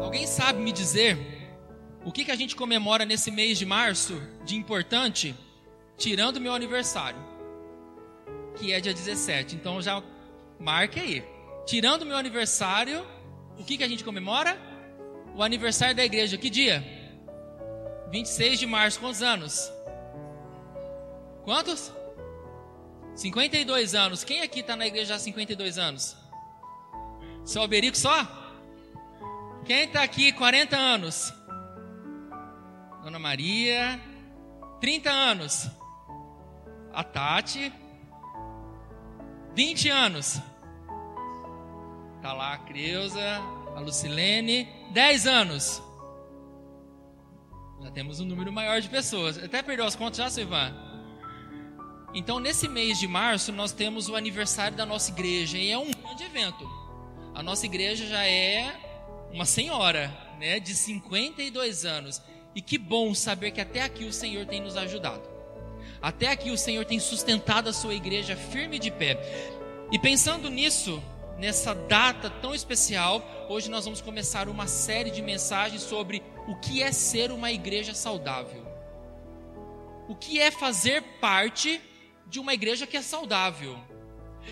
Alguém sabe me dizer o que, que a gente comemora nesse mês de março de importante, tirando meu aniversário, que é dia 17. Então já marque aí. Tirando meu aniversário, o que, que a gente comemora? O aniversário da igreja. Que dia? 26 de março. Quantos anos? Quantos? 52 anos. Quem aqui está na igreja há 52 anos? Seu Alberico só? Quem está aqui 40 anos? Dona Maria. 30 anos. A Tati. 20 anos. Tá lá a Creuza, a Lucilene. 10 anos. Já temos um número maior de pessoas. Até perdeu as contas já, Silvan? Então, nesse mês de março, nós temos o aniversário da nossa igreja. E é um grande evento. A nossa igreja já é uma senhora, né? De 52 anos. E que bom saber que até aqui o Senhor tem nos ajudado. Até aqui o Senhor tem sustentado a sua igreja firme de pé. E pensando nisso, nessa data tão especial, hoje nós vamos começar uma série de mensagens sobre o que é ser uma igreja saudável. O que é fazer parte de uma igreja que é saudável.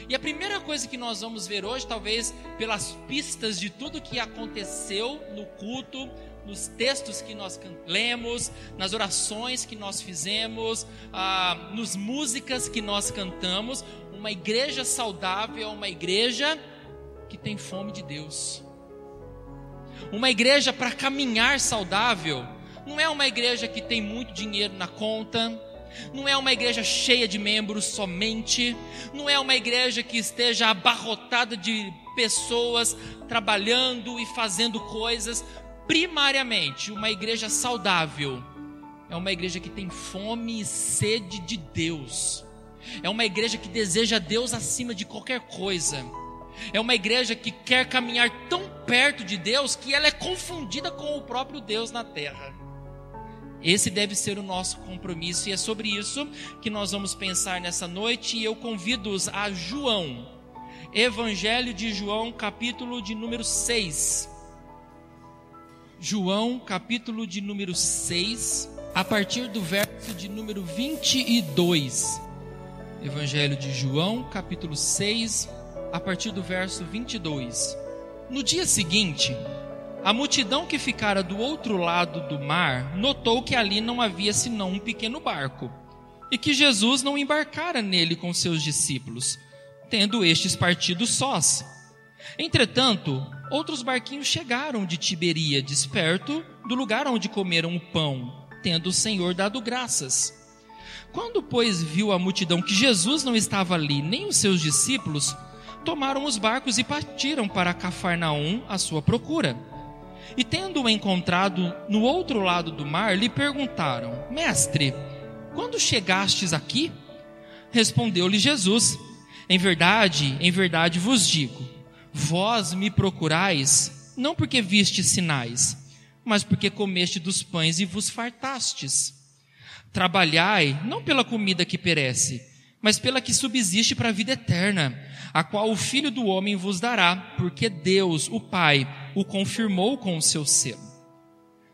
E a primeira coisa que nós vamos ver hoje, talvez pelas pistas de tudo que aconteceu no culto, nos textos que nós lemos, nas orações que nós fizemos, ah, nos músicas que nós cantamos, uma igreja saudável é uma igreja que tem fome de Deus. Uma igreja para caminhar saudável não é uma igreja que tem muito dinheiro na conta, não é uma igreja cheia de membros somente, não é uma igreja que esteja abarrotada de pessoas trabalhando e fazendo coisas. Primariamente, uma igreja saudável é uma igreja que tem fome e sede de Deus, é uma igreja que deseja Deus acima de qualquer coisa. É uma igreja que quer caminhar tão perto de Deus que ela é confundida com o próprio Deus na terra. Esse deve ser o nosso compromisso e é sobre isso que nós vamos pensar nessa noite e eu convido-os a João, Evangelho de João, capítulo de número 6. João, capítulo de número 6, a partir do verso de número 22. Evangelho de João, capítulo 6, a partir do verso 22. No dia seguinte, a multidão que ficara do outro lado do mar notou que ali não havia senão um pequeno barco, e que Jesus não embarcara nele com seus discípulos, tendo estes partido sós. Entretanto, outros barquinhos chegaram de Tiberíades, perto do lugar onde comeram o pão, tendo o Senhor dado graças. Quando, pois, viu a multidão que Jesus não estava ali, nem os seus discípulos, tomaram os barcos e partiram para Cafarnaum à sua procura. E tendo-o encontrado no outro lado do mar, lhe perguntaram: Mestre, quando chegastes aqui? Respondeu-lhe Jesus: Em verdade, em verdade vos digo, vós me procurais, não porque viste sinais, mas porque comeste dos pães e vos fartastes. Trabalhai, não pela comida que perece, mas pela que subsiste para a vida eterna, a qual o Filho do Homem vos dará, porque Deus, o Pai, o confirmou com o seu selo.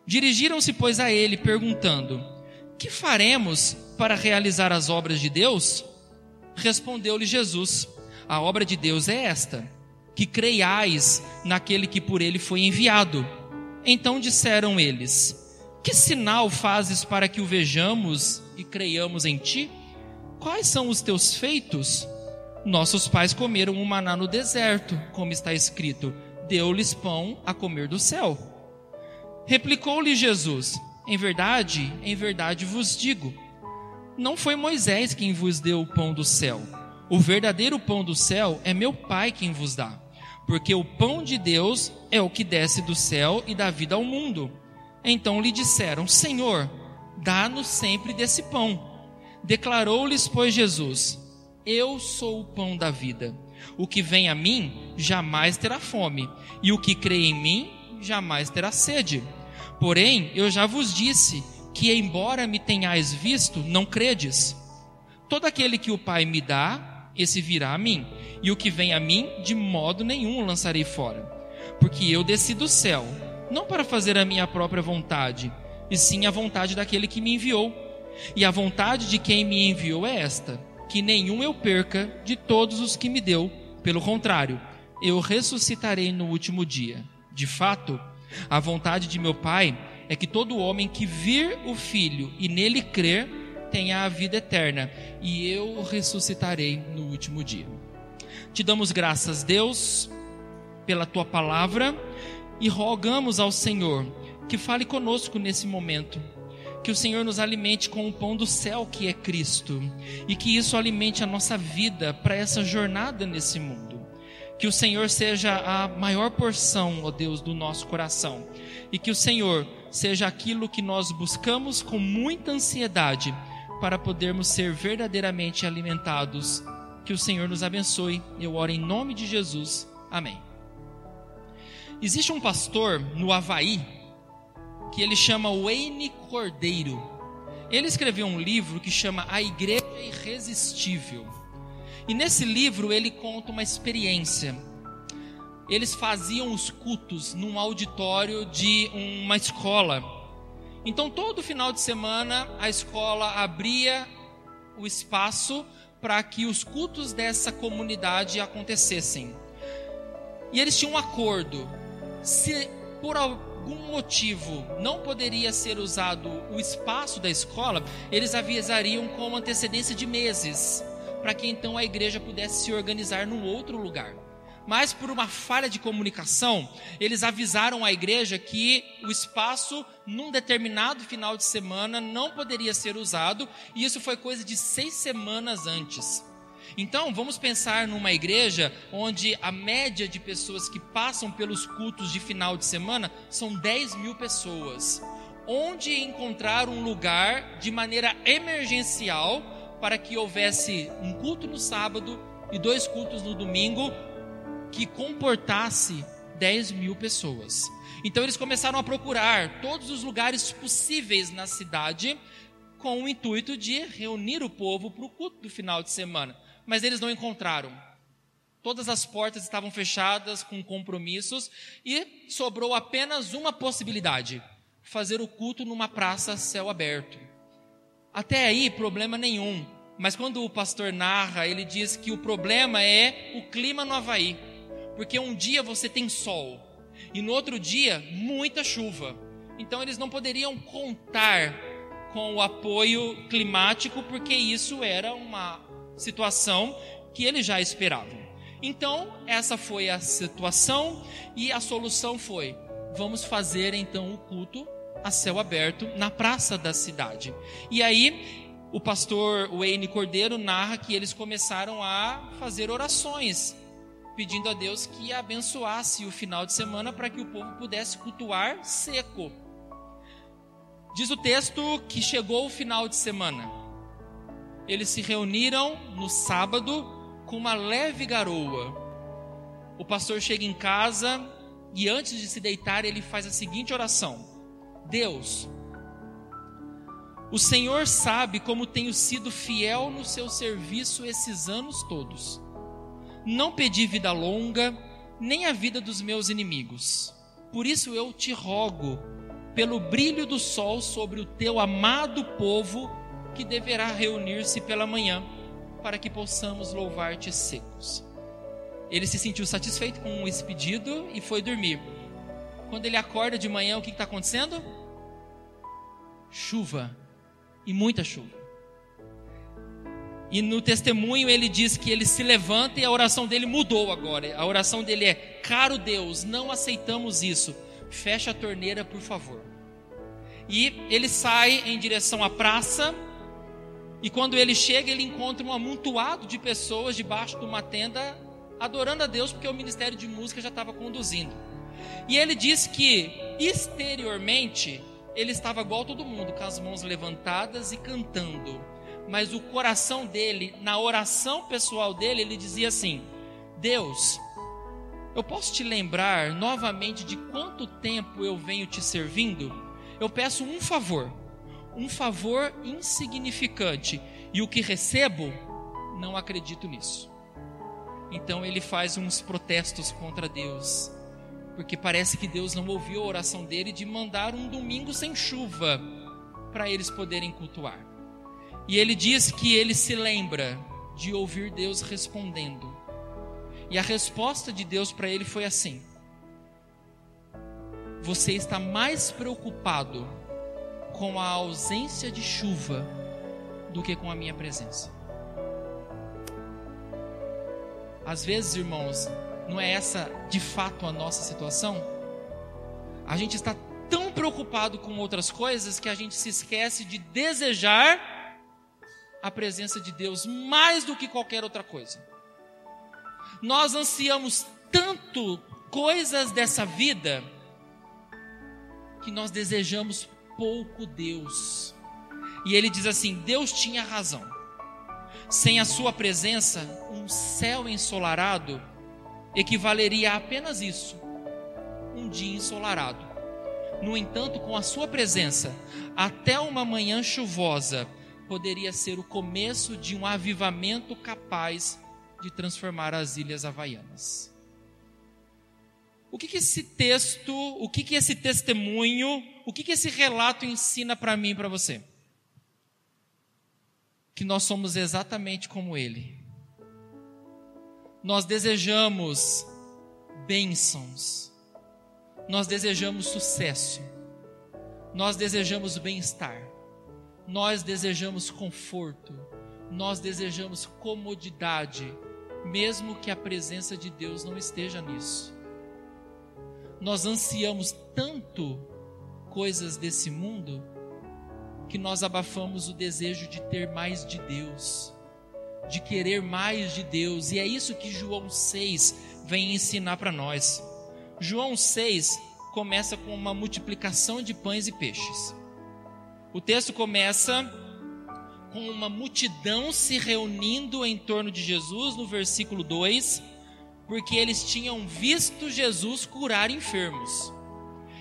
Dirigiram-se, pois, a ele, perguntando: Que faremos para realizar as obras de Deus? Respondeu-lhe Jesus: A obra de Deus é esta, que creiais naquele que por ele foi enviado. Então disseram eles: Que sinal fazes para que o vejamos e creiamos em ti? Quais são os teus feitos? Nossos pais comeram o maná no deserto, como está escrito: Deu-lhes pão a comer do céu. Replicou-lhe Jesus: Em verdade, em verdade vos digo: Não foi Moisés quem vos deu o pão do céu. O verdadeiro pão do céu é meu Pai quem vos dá. Porque o pão de Deus é o que desce do céu e dá vida ao mundo. Então lhe disseram: Senhor, dá-nos sempre desse pão. Declarou-lhes, pois, Jesus: Eu sou o pão da vida. O que vem a mim jamais terá fome, e o que crê em mim jamais terá sede. Porém, eu já vos disse que, embora me tenhais visto, não credes. Todo aquele que o Pai me dá, esse virá a mim, e o que vem a mim, de modo nenhum lançarei fora. Porque eu desci do céu, não para fazer a minha própria vontade, e sim a vontade daquele que me enviou. E a vontade de quem me enviou é esta: que nenhum eu perca de todos os que me deu, pelo contrário, eu ressuscitarei no último dia. De fato, a vontade de meu Pai é que todo homem que vir o Filho e nele crer tenha a vida eterna, e eu ressuscitarei no último dia. Te damos graças, Deus, pela tua palavra e rogamos ao Senhor que fale conosco nesse momento. Que o Senhor nos alimente com o pão do céu que é Cristo e que isso alimente a nossa vida para essa jornada nesse mundo. Que o Senhor seja a maior porção, ó Deus, do nosso coração e que o Senhor seja aquilo que nós buscamos com muita ansiedade para podermos ser verdadeiramente alimentados. Que o Senhor nos abençoe. Eu oro em nome de Jesus. Amém. Existe um pastor no Havaí que ele chama Wayne Cordeiro. Ele escreveu um livro que chama A Igreja Irresistível. E nesse livro ele conta uma experiência. Eles faziam os cultos num auditório de uma escola então, todo final de semana, a escola abria o espaço para que os cultos dessa comunidade acontecessem. E eles tinham um acordo: se por algum motivo não poderia ser usado o espaço da escola, eles avisariam com antecedência de meses, para que então a igreja pudesse se organizar num outro lugar mas por uma falha de comunicação, eles avisaram a igreja que o espaço, num determinado final de semana, não poderia ser usado, e isso foi coisa de seis semanas antes. Então, vamos pensar numa igreja onde a média de pessoas que passam pelos cultos de final de semana são 10 mil pessoas. Onde encontrar um lugar de maneira emergencial para que houvesse um culto no sábado e dois cultos no domingo, que comportasse 10 mil pessoas. Então eles começaram a procurar todos os lugares possíveis na cidade com o intuito de reunir o povo para o culto do final de semana. Mas eles não encontraram. Todas as portas estavam fechadas com compromissos e sobrou apenas uma possibilidade: fazer o culto numa praça céu aberto. Até aí, problema nenhum. Mas quando o pastor narra, ele diz que o problema é o clima no Havaí porque um dia você tem sol e no outro dia muita chuva. Então eles não poderiam contar com o apoio climático, porque isso era uma situação que eles já esperavam. Então, essa foi a situação e a solução foi: vamos fazer então o culto a céu aberto na praça da cidade. E aí, o pastor Wayne Cordeiro narra que eles começaram a fazer orações pedindo a Deus que abençoasse o final de semana para que o povo pudesse cultuar seco. Diz o texto que chegou o final de semana. Eles se reuniram no sábado com uma leve garoa. O pastor chega em casa e antes de se deitar ele faz a seguinte oração: Deus, o Senhor sabe como tenho sido fiel no seu serviço esses anos todos não pedi vida longa, nem a vida dos meus inimigos. Por isso eu te rogo, pelo brilho do sol sobre o teu amado povo, que deverá reunir-se pela manhã, para que possamos louvar-te secos. Ele se sentiu satisfeito com esse pedido e foi dormir. Quando ele acorda de manhã, o que está acontecendo? Chuva, e muita chuva. E no testemunho ele diz que ele se levanta e a oração dele mudou agora. A oração dele é: Caro Deus, não aceitamos isso. Fecha a torneira, por favor. E ele sai em direção à praça. E quando ele chega, ele encontra um amontoado de pessoas debaixo de uma tenda, adorando a Deus, porque o ministério de música já estava conduzindo. E ele diz que, exteriormente, ele estava igual todo mundo, com as mãos levantadas e cantando mas o coração dele, na oração pessoal dele, ele dizia assim: Deus, eu posso te lembrar novamente de quanto tempo eu venho te servindo? Eu peço um favor, um favor insignificante e o que recebo, não acredito nisso. Então ele faz uns protestos contra Deus, porque parece que Deus não ouviu a oração dele de mandar um domingo sem chuva para eles poderem cultuar. E ele diz que ele se lembra de ouvir Deus respondendo. E a resposta de Deus para ele foi assim: Você está mais preocupado com a ausência de chuva do que com a minha presença. Às vezes, irmãos, não é essa de fato a nossa situação? A gente está tão preocupado com outras coisas que a gente se esquece de desejar a presença de Deus mais do que qualquer outra coisa. Nós ansiamos tanto coisas dessa vida que nós desejamos pouco Deus. E ele diz assim: Deus tinha razão. Sem a sua presença, um céu ensolarado equivaleria a apenas isso: um dia ensolarado. No entanto, com a sua presença, até uma manhã chuvosa poderia ser o começo de um avivamento capaz de transformar as ilhas havaianas. O que, que esse texto, o que, que esse testemunho, o que, que esse relato ensina para mim e para você? Que nós somos exatamente como ele. Nós desejamos bênçãos, nós desejamos sucesso, nós desejamos bem-estar, nós desejamos conforto, nós desejamos comodidade, mesmo que a presença de Deus não esteja nisso. Nós ansiamos tanto coisas desse mundo que nós abafamos o desejo de ter mais de Deus, de querer mais de Deus, e é isso que João 6 vem ensinar para nós. João 6 começa com uma multiplicação de pães e peixes. O texto começa com uma multidão se reunindo em torno de Jesus, no versículo 2 porque eles tinham visto Jesus curar enfermos.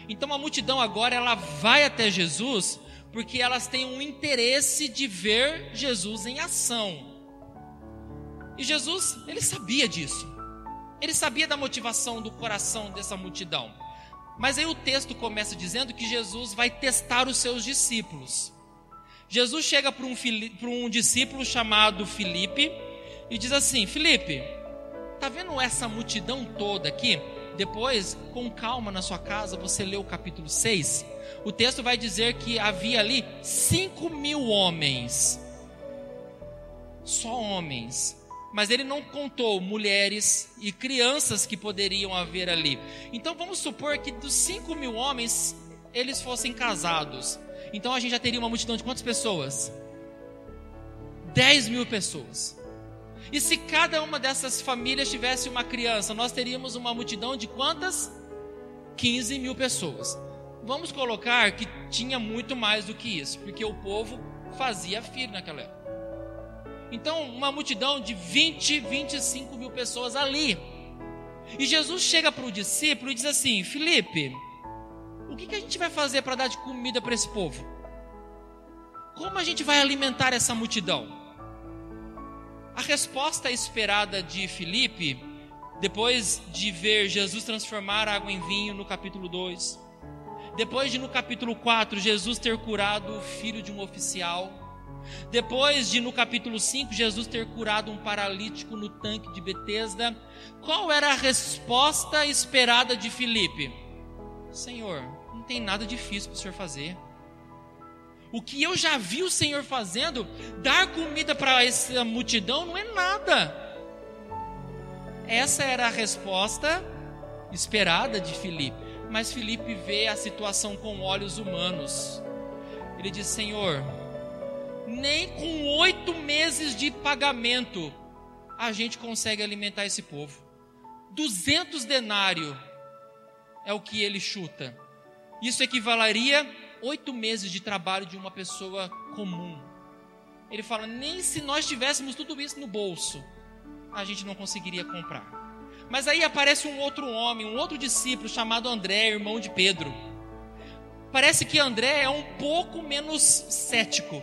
Então a multidão agora ela vai até Jesus porque elas têm um interesse de ver Jesus em ação. E Jesus, ele sabia disso. Ele sabia da motivação do coração dessa multidão. Mas aí o texto começa dizendo que Jesus vai testar os seus discípulos. Jesus chega para um, para um discípulo chamado Filipe e diz assim: Filipe, Tá vendo essa multidão toda aqui? Depois, com calma na sua casa, você lê o capítulo 6. O texto vai dizer que havia ali 5 mil homens. Só homens. Mas ele não contou mulheres e crianças que poderiam haver ali. Então vamos supor que dos 5 mil homens, eles fossem casados. Então a gente já teria uma multidão de quantas pessoas? 10 mil pessoas. E se cada uma dessas famílias tivesse uma criança, nós teríamos uma multidão de quantas? 15 mil pessoas. Vamos colocar que tinha muito mais do que isso, porque o povo fazia filho naquela época. Então, uma multidão de 20, 25 mil pessoas ali. E Jesus chega para o discípulo e diz assim: Felipe, o que, que a gente vai fazer para dar de comida para esse povo? Como a gente vai alimentar essa multidão? A resposta esperada de Filipe, depois de ver Jesus transformar água em vinho no capítulo 2, depois de no capítulo 4 Jesus ter curado o filho de um oficial, depois de no capítulo 5 Jesus ter curado um paralítico no tanque de Betesda, qual era a resposta esperada de Filipe? Senhor, não tem nada difícil para o senhor fazer. O que eu já vi o Senhor fazendo, dar comida para essa multidão não é nada. Essa era a resposta esperada de Filipe. Mas Filipe vê a situação com olhos humanos. Ele diz: Senhor, nem com oito meses de pagamento a gente consegue alimentar esse povo. Duzentos denário é o que ele chuta. Isso equivaleria oito meses de trabalho de uma pessoa comum. Ele fala: nem se nós tivéssemos tudo isso no bolso, a gente não conseguiria comprar. Mas aí aparece um outro homem, um outro discípulo chamado André, irmão de Pedro. Parece que André é um pouco menos cético.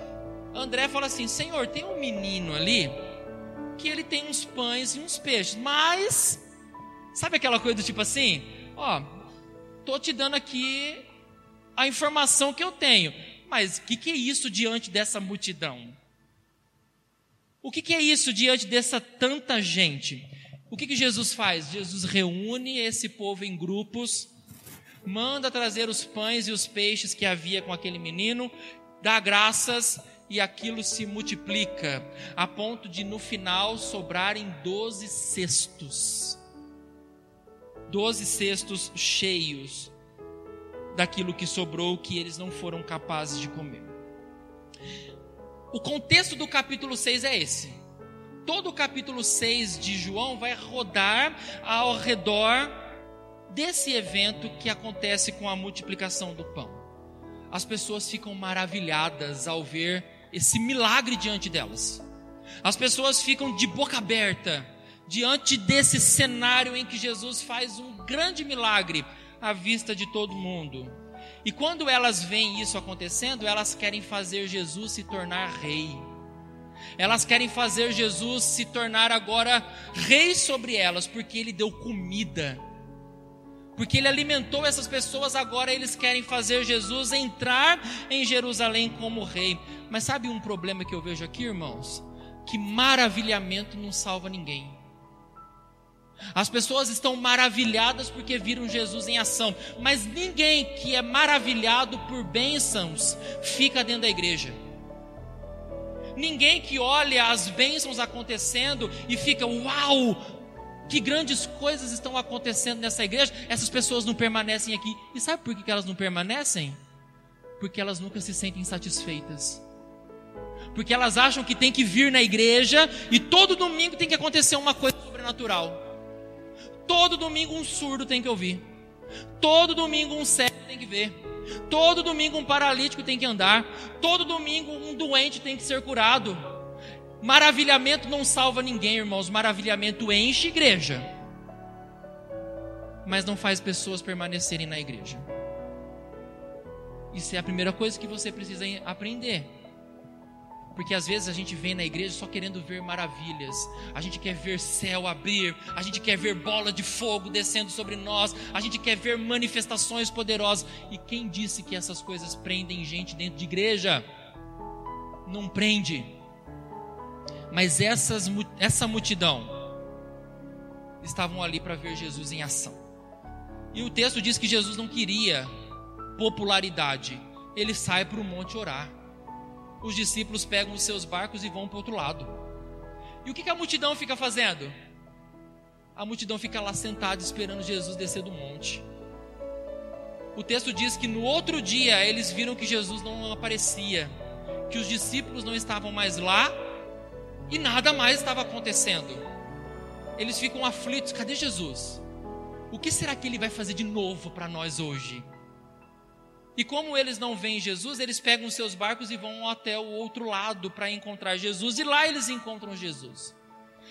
André fala assim: Senhor, tem um menino ali que ele tem uns pães e uns peixes, mas sabe aquela coisa do tipo assim? Ó, tô te dando aqui a informação que eu tenho, mas o que, que é isso diante dessa multidão? O que, que é isso diante dessa tanta gente? O que, que Jesus faz? Jesus reúne esse povo em grupos, manda trazer os pães e os peixes que havia com aquele menino, dá graças e aquilo se multiplica, a ponto de no final sobrarem doze cestos. Doze cestos cheios daquilo que sobrou que eles não foram capazes de comer. O contexto do capítulo 6 é esse. Todo o capítulo 6 de João vai rodar ao redor desse evento que acontece com a multiplicação do pão. As pessoas ficam maravilhadas ao ver esse milagre diante delas. As pessoas ficam de boca aberta diante desse cenário em que Jesus faz um grande milagre à vista de todo mundo. E quando elas veem isso acontecendo, elas querem fazer Jesus se tornar rei. Elas querem fazer Jesus se tornar agora rei sobre elas, porque ele deu comida. Porque ele alimentou essas pessoas, agora eles querem fazer Jesus entrar em Jerusalém como rei. Mas sabe um problema que eu vejo aqui, irmãos? Que maravilhamento não salva ninguém. As pessoas estão maravilhadas porque viram Jesus em ação, mas ninguém que é maravilhado por bênçãos fica dentro da igreja. Ninguém que olha as bênçãos acontecendo e fica, uau, que grandes coisas estão acontecendo nessa igreja, essas pessoas não permanecem aqui. E sabe por que elas não permanecem? Porque elas nunca se sentem satisfeitas. Porque elas acham que tem que vir na igreja e todo domingo tem que acontecer uma coisa sobrenatural. Todo domingo um surdo tem que ouvir. Todo domingo um cego tem que ver. Todo domingo um paralítico tem que andar. Todo domingo um doente tem que ser curado. Maravilhamento não salva ninguém, irmãos. Maravilhamento enche igreja. Mas não faz pessoas permanecerem na igreja. Isso é a primeira coisa que você precisa aprender. Porque às vezes a gente vem na igreja só querendo ver maravilhas. A gente quer ver céu abrir, a gente quer ver bola de fogo descendo sobre nós, a gente quer ver manifestações poderosas. E quem disse que essas coisas prendem gente dentro de igreja? Não prende. Mas essas, essa multidão estavam ali para ver Jesus em ação. E o texto diz que Jesus não queria popularidade. Ele sai para o monte orar os discípulos pegam os seus barcos e vão para o outro lado. E o que, que a multidão fica fazendo? A multidão fica lá sentada esperando Jesus descer do monte. O texto diz que no outro dia eles viram que Jesus não aparecia, que os discípulos não estavam mais lá e nada mais estava acontecendo. Eles ficam aflitos: cadê Jesus? O que será que ele vai fazer de novo para nós hoje? E como eles não veem Jesus, eles pegam seus barcos e vão até o outro lado para encontrar Jesus, e lá eles encontram Jesus.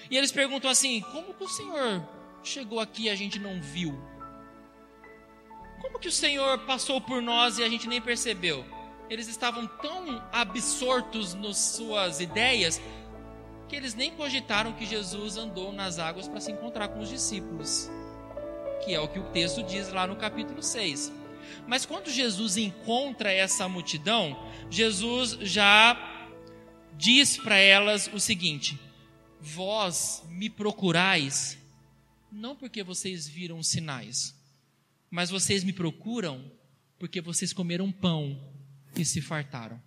E eles perguntam assim: como que o Senhor chegou aqui e a gente não viu? Como que o Senhor passou por nós e a gente nem percebeu? Eles estavam tão absortos nas suas ideias que eles nem cogitaram que Jesus andou nas águas para se encontrar com os discípulos, que é o que o texto diz lá no capítulo 6. Mas quando Jesus encontra essa multidão, Jesus já diz para elas o seguinte: Vós me procurais, não porque vocês viram sinais, mas vocês me procuram porque vocês comeram pão e se fartaram.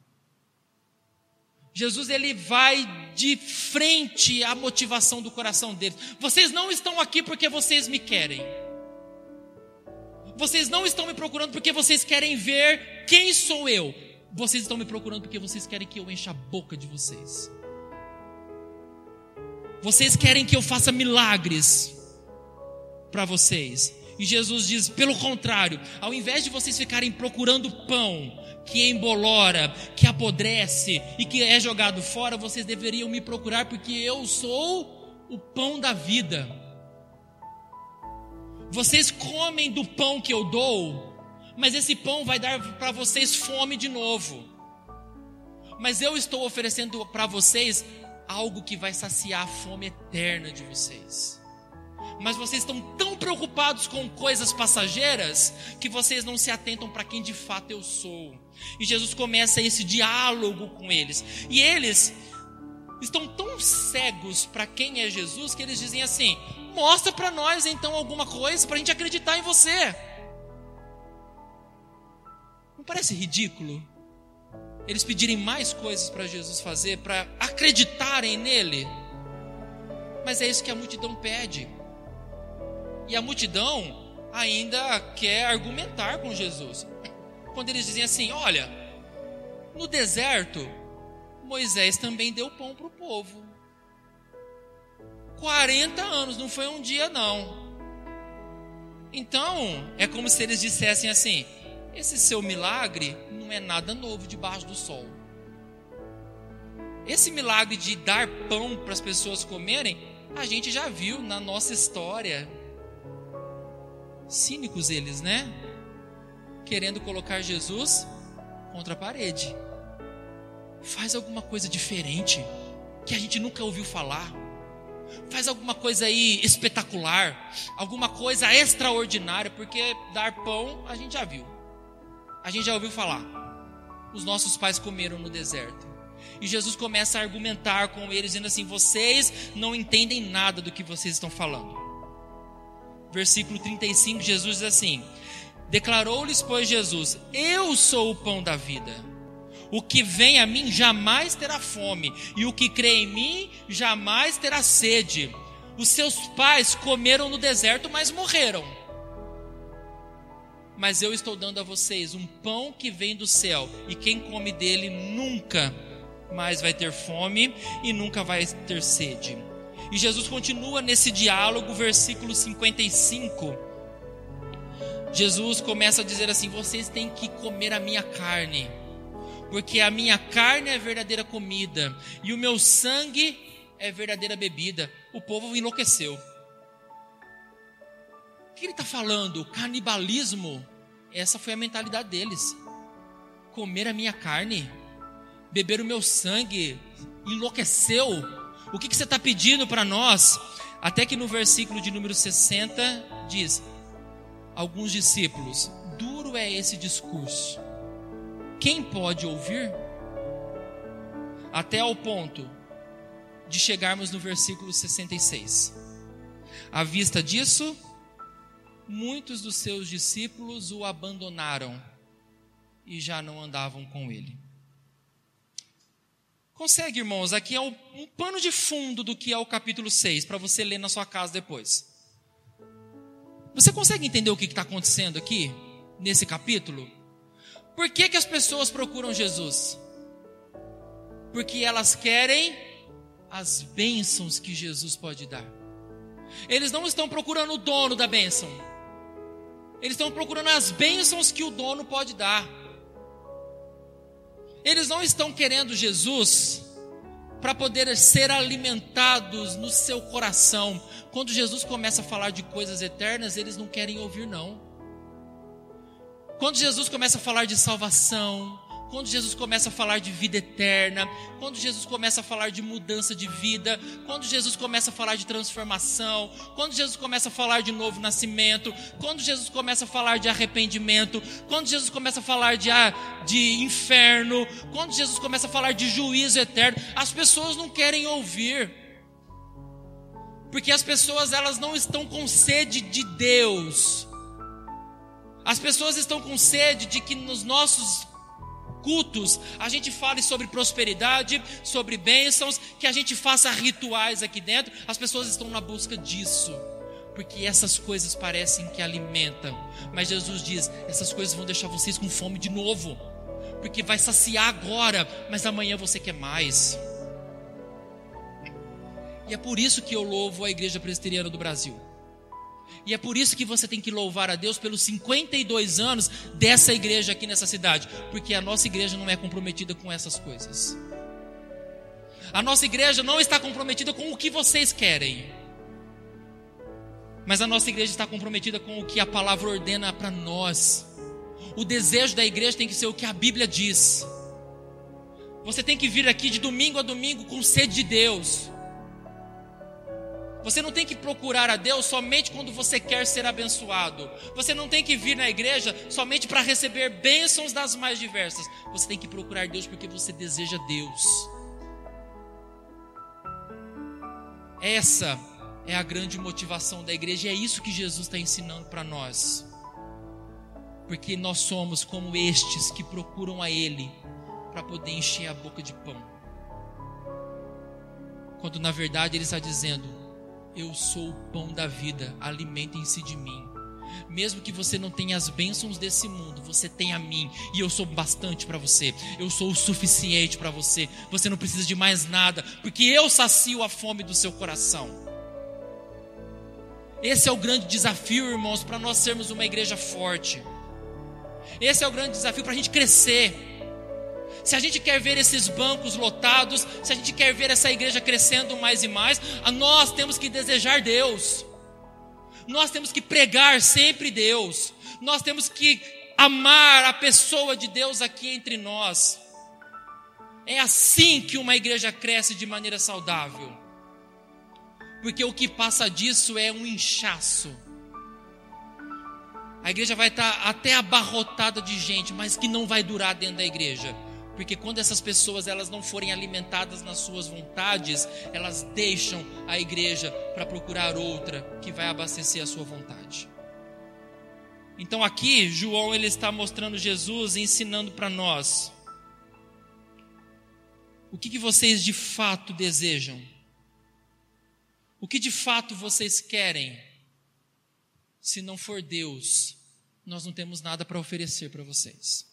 Jesus ele vai de frente à motivação do coração deles. Vocês não estão aqui porque vocês me querem. Vocês não estão me procurando porque vocês querem ver quem sou eu. Vocês estão me procurando porque vocês querem que eu encha a boca de vocês. Vocês querem que eu faça milagres para vocês. E Jesus diz: pelo contrário, ao invés de vocês ficarem procurando pão que embolora, que apodrece e que é jogado fora, vocês deveriam me procurar porque eu sou o pão da vida. Vocês comem do pão que eu dou, mas esse pão vai dar para vocês fome de novo. Mas eu estou oferecendo para vocês algo que vai saciar a fome eterna de vocês. Mas vocês estão tão preocupados com coisas passageiras que vocês não se atentam para quem de fato eu sou. E Jesus começa esse diálogo com eles. E eles estão tão cegos para quem é Jesus que eles dizem assim: mostra para nós então alguma coisa para a gente acreditar em você. Não parece ridículo? Eles pedirem mais coisas para Jesus fazer, para acreditarem nele. Mas é isso que a multidão pede. E a multidão ainda quer argumentar com Jesus. Quando eles dizem assim: Olha, no deserto, Moisés também deu pão para o povo. 40 anos, não foi um dia, não. Então, é como se eles dissessem assim: esse seu milagre não é nada novo debaixo do sol. Esse milagre de dar pão para as pessoas comerem, a gente já viu na nossa história. Cínicos eles, né? Querendo colocar Jesus contra a parede. Faz alguma coisa diferente que a gente nunca ouviu falar. Faz alguma coisa aí espetacular, alguma coisa extraordinária, porque dar pão a gente já viu a gente já ouviu falar. Os nossos pais comeram no deserto. E Jesus começa a argumentar com eles, dizendo assim: vocês não entendem nada do que vocês estão falando. Versículo 35, Jesus diz assim: Declarou-lhes, pois, Jesus: Eu sou o pão da vida. O que vem a mim jamais terá fome, e o que crê em mim jamais terá sede. Os seus pais comeram no deserto, mas morreram mas eu estou dando a vocês um pão que vem do céu, e quem come dele nunca mais vai ter fome e nunca vai ter sede. E Jesus continua nesse diálogo, versículo 55. Jesus começa a dizer assim: vocês têm que comer a minha carne, porque a minha carne é verdadeira comida, e o meu sangue é verdadeira bebida. O povo enlouqueceu. O que ele está falando? Canibalismo. Essa foi a mentalidade deles. Comer a minha carne, beber o meu sangue, enlouqueceu. O que, que você está pedindo para nós? Até que no versículo de número 60 diz: Alguns discípulos, duro é esse discurso. Quem pode ouvir? Até ao ponto de chegarmos no versículo 66. À vista disso, muitos dos seus discípulos o abandonaram e já não andavam com ele. Consegue, irmãos? Aqui é um pano de fundo do que é o capítulo 6, para você ler na sua casa depois. Você consegue entender o que está acontecendo aqui, nesse capítulo? Por que, que as pessoas procuram Jesus? Porque elas querem as bênçãos que Jesus pode dar. Eles não estão procurando o dono da bênção. Eles estão procurando as bênçãos que o dono pode dar. Eles não estão querendo Jesus para poder ser alimentados no seu coração. Quando Jesus começa a falar de coisas eternas, eles não querem ouvir, não. Quando Jesus começa a falar de salvação, quando Jesus começa a falar de vida eterna, quando Jesus começa a falar de mudança de vida, quando Jesus começa a falar de transformação, quando Jesus começa a falar de novo nascimento, quando Jesus começa a falar de arrependimento, quando Jesus começa a falar de, ah, de inferno, quando Jesus começa a falar de juízo eterno, as pessoas não querem ouvir. Porque as pessoas elas não estão com sede de Deus. As pessoas estão com sede de que nos nossos cultos, a gente fale sobre prosperidade, sobre bênçãos, que a gente faça rituais aqui dentro. As pessoas estão na busca disso, porque essas coisas parecem que alimentam. Mas Jesus diz: essas coisas vão deixar vocês com fome de novo, porque vai saciar agora, mas amanhã você quer mais. E é por isso que eu louvo a Igreja Presbiteriana do Brasil. E é por isso que você tem que louvar a Deus pelos 52 anos dessa igreja aqui nessa cidade, porque a nossa igreja não é comprometida com essas coisas. A nossa igreja não está comprometida com o que vocês querem. Mas a nossa igreja está comprometida com o que a palavra ordena para nós. O desejo da igreja tem que ser o que a Bíblia diz. Você tem que vir aqui de domingo a domingo com sede de Deus. Você não tem que procurar a Deus somente quando você quer ser abençoado. Você não tem que vir na igreja somente para receber bênçãos das mais diversas. Você tem que procurar Deus porque você deseja Deus. Essa é a grande motivação da igreja e é isso que Jesus está ensinando para nós. Porque nós somos como estes que procuram a Ele para poder encher a boca de pão. Quando na verdade Ele está dizendo: eu sou o pão da vida, alimentem-se de mim. Mesmo que você não tenha as bênçãos desse mundo, você tem a mim e eu sou bastante para você. Eu sou o suficiente para você. Você não precisa de mais nada, porque eu sacio a fome do seu coração. Esse é o grande desafio, irmãos, para nós sermos uma igreja forte. Esse é o grande desafio para a gente crescer se a gente quer ver esses bancos lotados, se a gente quer ver essa igreja crescendo mais e mais, nós temos que desejar Deus. Nós temos que pregar sempre Deus. Nós temos que amar a pessoa de Deus aqui entre nós. É assim que uma igreja cresce de maneira saudável. Porque o que passa disso é um inchaço. A igreja vai estar até abarrotada de gente, mas que não vai durar dentro da igreja. Porque quando essas pessoas elas não forem alimentadas nas suas vontades, elas deixam a igreja para procurar outra que vai abastecer a sua vontade. Então aqui João ele está mostrando Jesus ensinando para nós o que, que vocês de fato desejam, o que de fato vocês querem. Se não for Deus, nós não temos nada para oferecer para vocês.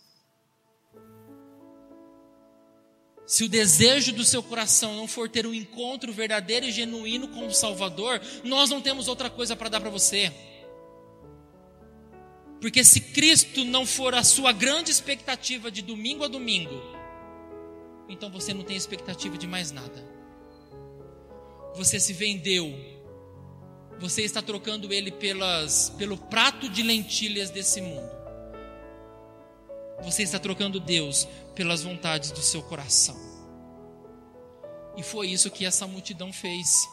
Se o desejo do seu coração não for ter um encontro verdadeiro e genuíno com o Salvador, nós não temos outra coisa para dar para você. Porque se Cristo não for a sua grande expectativa de domingo a domingo, então você não tem expectativa de mais nada. Você se vendeu, você está trocando ele pelas, pelo prato de lentilhas desse mundo. Você está trocando Deus pelas vontades do seu coração. E foi isso que essa multidão fez.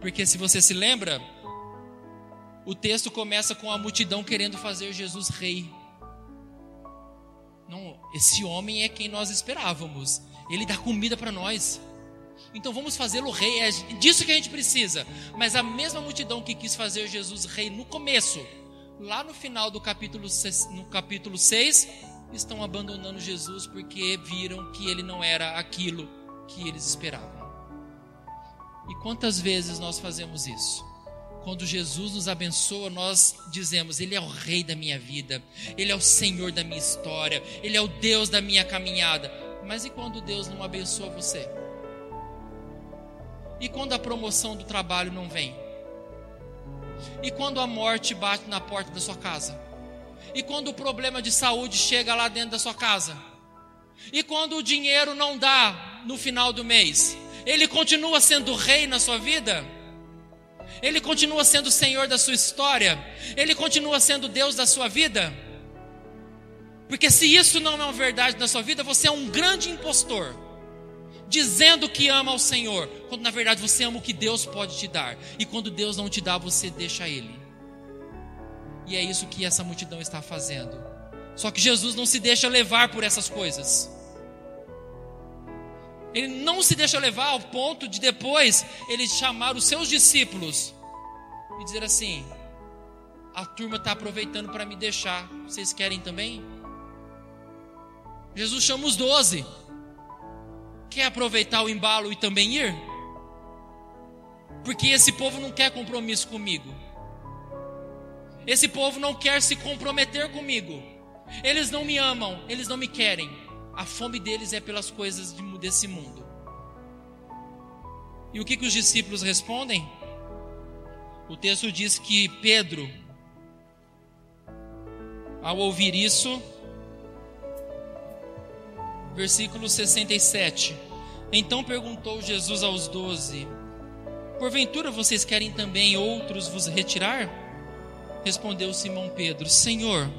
Porque se você se lembra, o texto começa com a multidão querendo fazer Jesus rei. Não, esse homem é quem nós esperávamos. Ele dá comida para nós. Então vamos fazê-lo rei. É disso que a gente precisa. Mas a mesma multidão que quis fazer Jesus rei no começo, lá no final do capítulo, no capítulo 6, estão abandonando Jesus porque viram que ele não era aquilo que eles esperavam. E quantas vezes nós fazemos isso? Quando Jesus nos abençoa, nós dizemos: Ele é o Rei da minha vida, Ele é o Senhor da minha história, Ele é o Deus da minha caminhada. Mas e quando Deus não abençoa você? E quando a promoção do trabalho não vem? E quando a morte bate na porta da sua casa? E quando o problema de saúde chega lá dentro da sua casa? E quando o dinheiro não dá no final do mês? Ele continua sendo rei na sua vida? Ele continua sendo Senhor da sua história? Ele continua sendo Deus da sua vida? Porque se isso não é uma verdade na sua vida, você é um grande impostor, dizendo que ama ao Senhor, quando na verdade você ama o que Deus pode te dar, e quando Deus não te dá, você deixa Ele. E é isso que essa multidão está fazendo. Só que Jesus não se deixa levar por essas coisas. Ele não se deixa levar ao ponto de depois ele chamar os seus discípulos e dizer assim: a turma está aproveitando para me deixar, vocês querem também? Jesus chama os doze. Quer aproveitar o embalo e também ir? Porque esse povo não quer compromisso comigo. Esse povo não quer se comprometer comigo. Eles não me amam, eles não me querem. A fome deles é pelas coisas desse mundo. E o que, que os discípulos respondem? O texto diz que Pedro, ao ouvir isso, versículo 67. Então perguntou Jesus aos doze: Porventura vocês querem também outros vos retirar? Respondeu Simão Pedro: Senhor,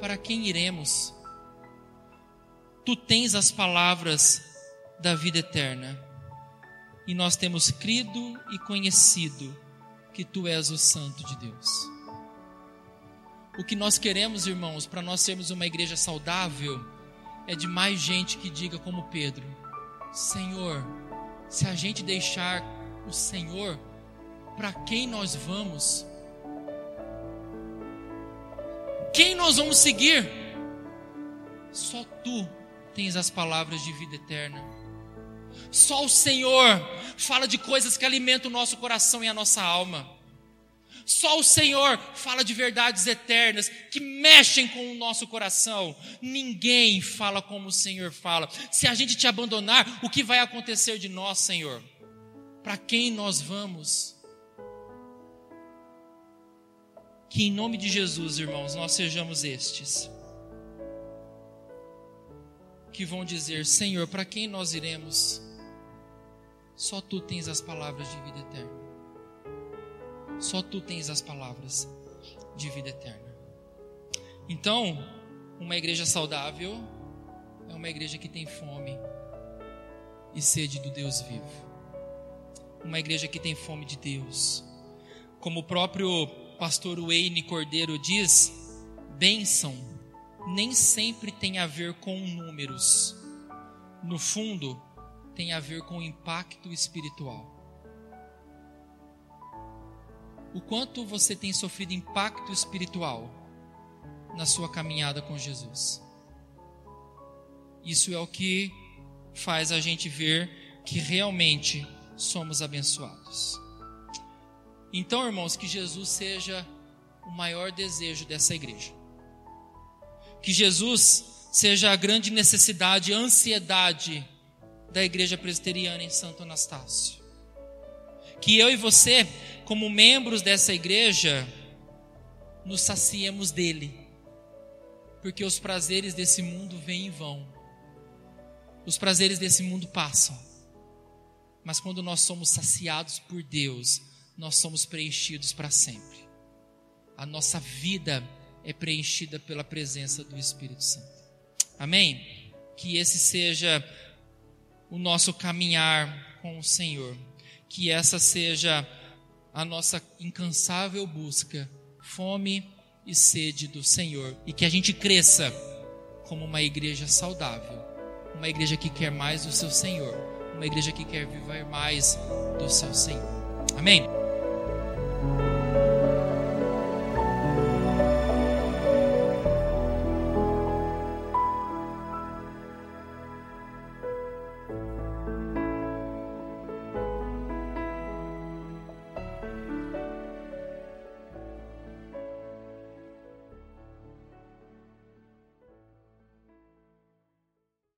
para quem iremos? Tu tens as palavras da vida eterna, e nós temos crido e conhecido que tu és o Santo de Deus. O que nós queremos, irmãos, para nós sermos uma igreja saudável, é de mais gente que diga como Pedro: Senhor, se a gente deixar o Senhor, para quem nós vamos? Quem nós vamos seguir? Só tu tens as palavras de vida eterna. Só o Senhor fala de coisas que alimentam o nosso coração e a nossa alma. Só o Senhor fala de verdades eternas que mexem com o nosso coração. Ninguém fala como o Senhor fala. Se a gente te abandonar, o que vai acontecer de nós, Senhor? Para quem nós vamos? Que em nome de Jesus, irmãos, nós sejamos estes que vão dizer: Senhor, para quem nós iremos? Só tu tens as palavras de vida eterna. Só tu tens as palavras de vida eterna. Então, uma igreja saudável é uma igreja que tem fome e sede do Deus vivo. Uma igreja que tem fome de Deus. Como o próprio pastor Wayne Cordeiro diz, bênção nem sempre tem a ver com números. No fundo, tem a ver com impacto espiritual. O quanto você tem sofrido impacto espiritual na sua caminhada com Jesus. Isso é o que faz a gente ver que realmente somos abençoados. Então, irmãos, que Jesus seja o maior desejo dessa igreja. Que Jesus seja a grande necessidade, ansiedade da igreja presbiteriana em Santo Anastácio. Que eu e você, como membros dessa igreja, nos saciemos dele. Porque os prazeres desse mundo vêm e vão. Os prazeres desse mundo passam. Mas quando nós somos saciados por Deus, nós somos preenchidos para sempre. A nossa vida é preenchida pela presença do Espírito Santo. Amém? Que esse seja o nosso caminhar com o Senhor. Que essa seja a nossa incansável busca, fome e sede do Senhor. E que a gente cresça como uma igreja saudável, uma igreja que quer mais do seu Senhor, uma igreja que quer viver mais do seu Senhor. Amém?